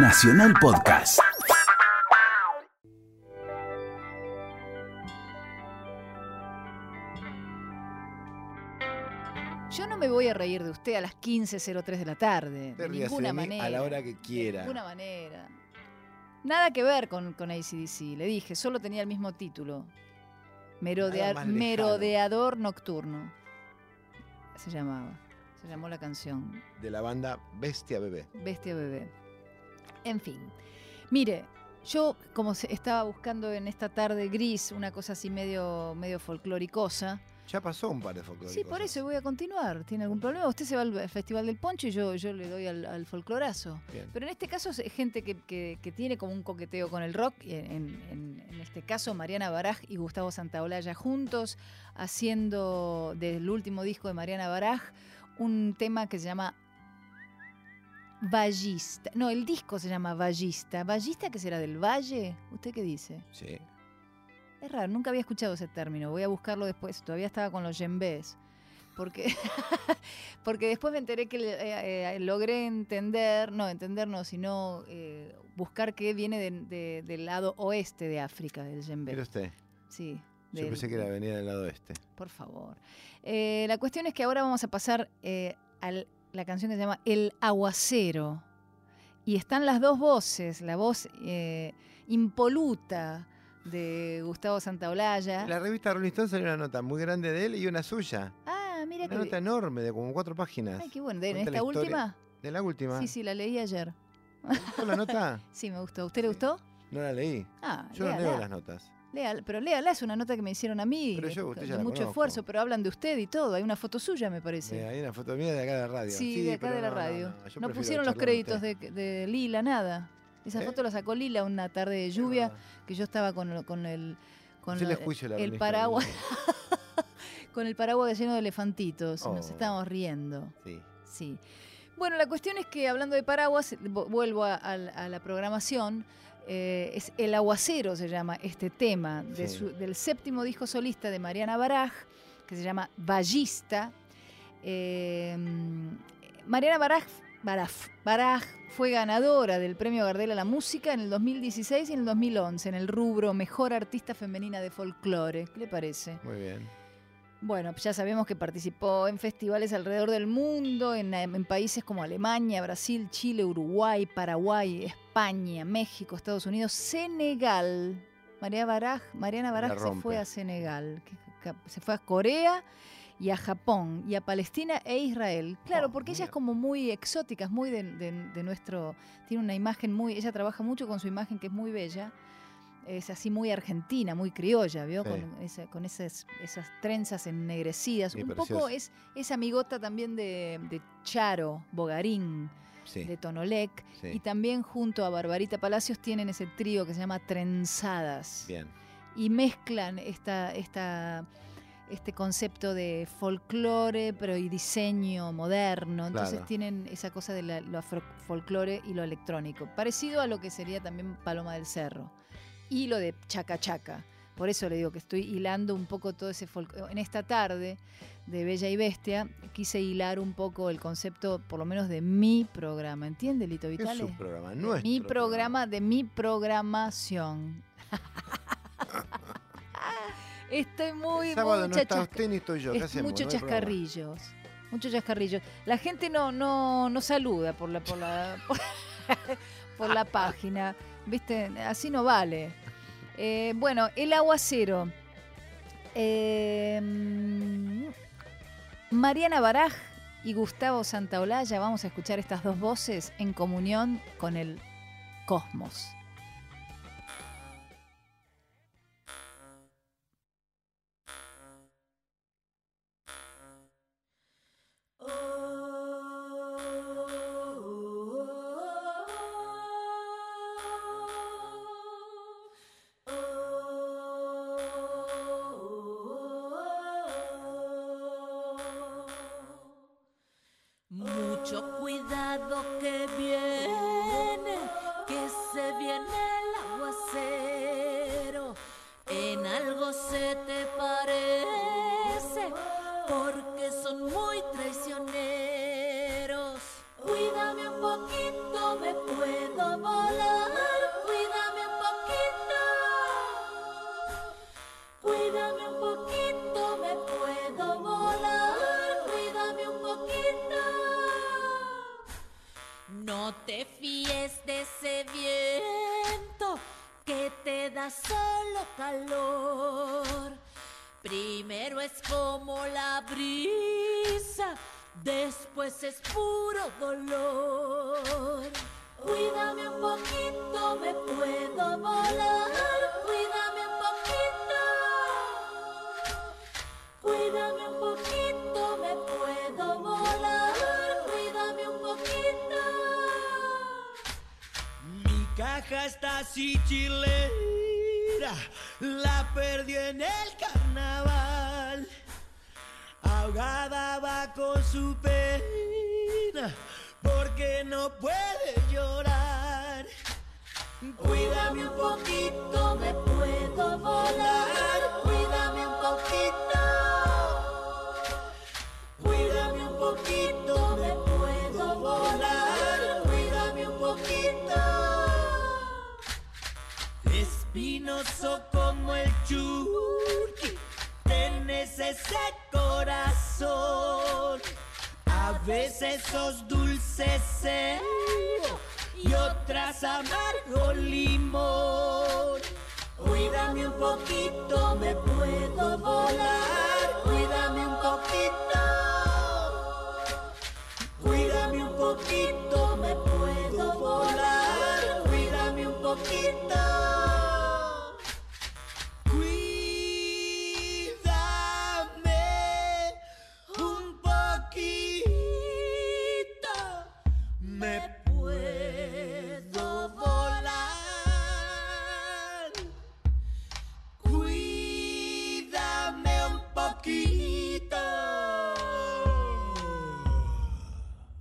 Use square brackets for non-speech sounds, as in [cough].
Nacional Podcast. Yo no me voy a reír de usted a las 15.03 de la tarde. Te De ríase ninguna de mí manera. a la hora que De quiera. ninguna manera. Nada que ver con, con ACDC. Le dije, solo tenía el mismo título. Merodea- más lejano. Merodeador Nocturno. Se llamaba. Se llamó la canción. De la banda Bestia Bebé. Bestia Bebé. En fin. Mire, yo como estaba buscando en esta tarde gris una cosa así medio, medio folcloricosa. Ya pasó un par de folclóricos. Sí, por eso voy a continuar. ¿Tiene algún problema? Usted se va al al Festival del Poncho y yo, yo le doy al, al folclorazo. Bien. Pero en este caso es gente que, que- que tiene como un coqueteo con el rock. y En, en- en este caso, Mariana Baraj y Gustavo Santaolalla juntos, haciendo del último disco de Mariana Baraj un tema que se llama Ballista. No, el disco se llama Ballista. ¿Ballista que será del Valle? ¿Usted qué dice? Sí. Es raro, nunca había escuchado ese término. Voy a buscarlo después. Todavía estaba con los yembés. Porque, [laughs] porque después me enteré que eh, eh, logré entender, no, entender no, sino eh, buscar que viene de- de- del lado oeste de África, del yembé. Mire usted. Sí. Yo del- pensé que era venida del lado este. Por favor. Eh, la cuestión es que ahora vamos a pasar eh, a la canción que se llama El Aguacero. Y están las dos voces, la voz eh, impoluta de Gustavo Santaolalla. En la revista Rolling Stone salió una nota muy grande de él y una suya. Ah, mira Una que... nota enorme de como cuatro páginas. Ay, qué bueno. ¿De esta última? ¿De la última? Sí, sí, la leí ayer. ¿Te gustó la nota? [laughs] Sí, me gustó. ¿Usted le gustó? No la leí. Ah, Yo no leo las notas. Léala, pero léala, es una nota que me hicieron a mí. Pero yo, usted de ya la mucho conozco. esfuerzo, pero hablan de usted y todo. Hay una foto suya, me parece. Mira, hay una foto mía de acá de la radio. Sí, de acá de la no, radio. No, No, no, yo prefiero pusieron los créditos de, de Lila, nada. Esa ¿Eh? foto la sacó Lila una tarde de lluvia que yo estaba con, con el con la- la el paraguas [laughs] con el paraguas lleno de elefantitos. Nos Oh. estábamos riendo. Sí. Sí. Bueno, la cuestión es que hablando de paraguas, vo- vuelvo a, a la- a la programación. Eh, es El Aguacero se llama este tema de Sí. su- del séptimo disco solista de Mariana Baraj, que se llama Ballista. Eh, Mariana Baraj, Baraj, Baraj fue ganadora del premio Gardel a la música en el 2016 y en el 2011 en el rubro Mejor Artista Femenina de Folclore. ¿Qué le parece? Muy bien. Bueno, ya sabemos que participó en festivales alrededor del mundo, en, en países como Alemania, Brasil, Chile, Uruguay, Paraguay, España, México, Estados Unidos, Senegal. María Baraj, Mariana Baraj se fue a Senegal, se fue a Corea y a Japón y a Palestina e Israel. Claro, Oh, porque ella es como muy exótica, es muy de, de- de nuestro, tiene una imagen muy, ella trabaja mucho con su imagen que es muy bella es así muy argentina, muy criolla, ¿vio? Sí. Con, esa- con esas, esas trenzas ennegrecidas. Sí, Un precioso. poco es, es amigota también de, de Charo, Bogarín, Sí. de Tonolec. sí. Y también junto a Barbarita Palacios tienen ese trío que se llama Trenzadas. Bien. Y mezclan esta, esta, este concepto de folclore, pero y diseño moderno. Entonces Claro. tienen esa cosa de la- lo folclore y lo electrónico. Parecido a lo que sería también Paloma del Cerro. Y lo de Chaca Chaca. Por eso le digo que estoy hilando un poco todo ese folclore. En esta tarde de Bella y Bestia quise hilar un poco el concepto, por lo menos de mi programa. ¿Entiende, Lito Es Vitale? su programa, nuestro mi programa de mi programación. [laughs] Estoy muy, El sábado muy no está chachasca- usted ni estoy yo. ¿Qué es hacemos? mucho No hay programa. chascarrillos. Muchos chascarrillos. La gente no, no, no saluda por la, por la, [laughs] por, [laughs] por la página. ¿Viste? Así no vale. Eh, bueno, el aguacero. Eh, Mariana Baraj y Gustavo Santaolalla, vamos a escuchar estas dos voces en comunión con el cosmos. Que viene, te fíes de ese viento que te da solo calor. Primero es como la brisa, después es puro dolor. Cuídame un poquito, me puedo volar. Cuídame caja está así chilera, la perdí en el carnaval. Ahogada va con su pena, porque no puede llorar. Cuídame un poquito, me puedo espinoso como el churqui. Tienes ese corazón. A veces sos dulce y otras amargo limón. Cuídame un poquito, me puedo volar. Cuídame un poquito. Cuídame un poquito, me puedo volar. Cuídame un poquito.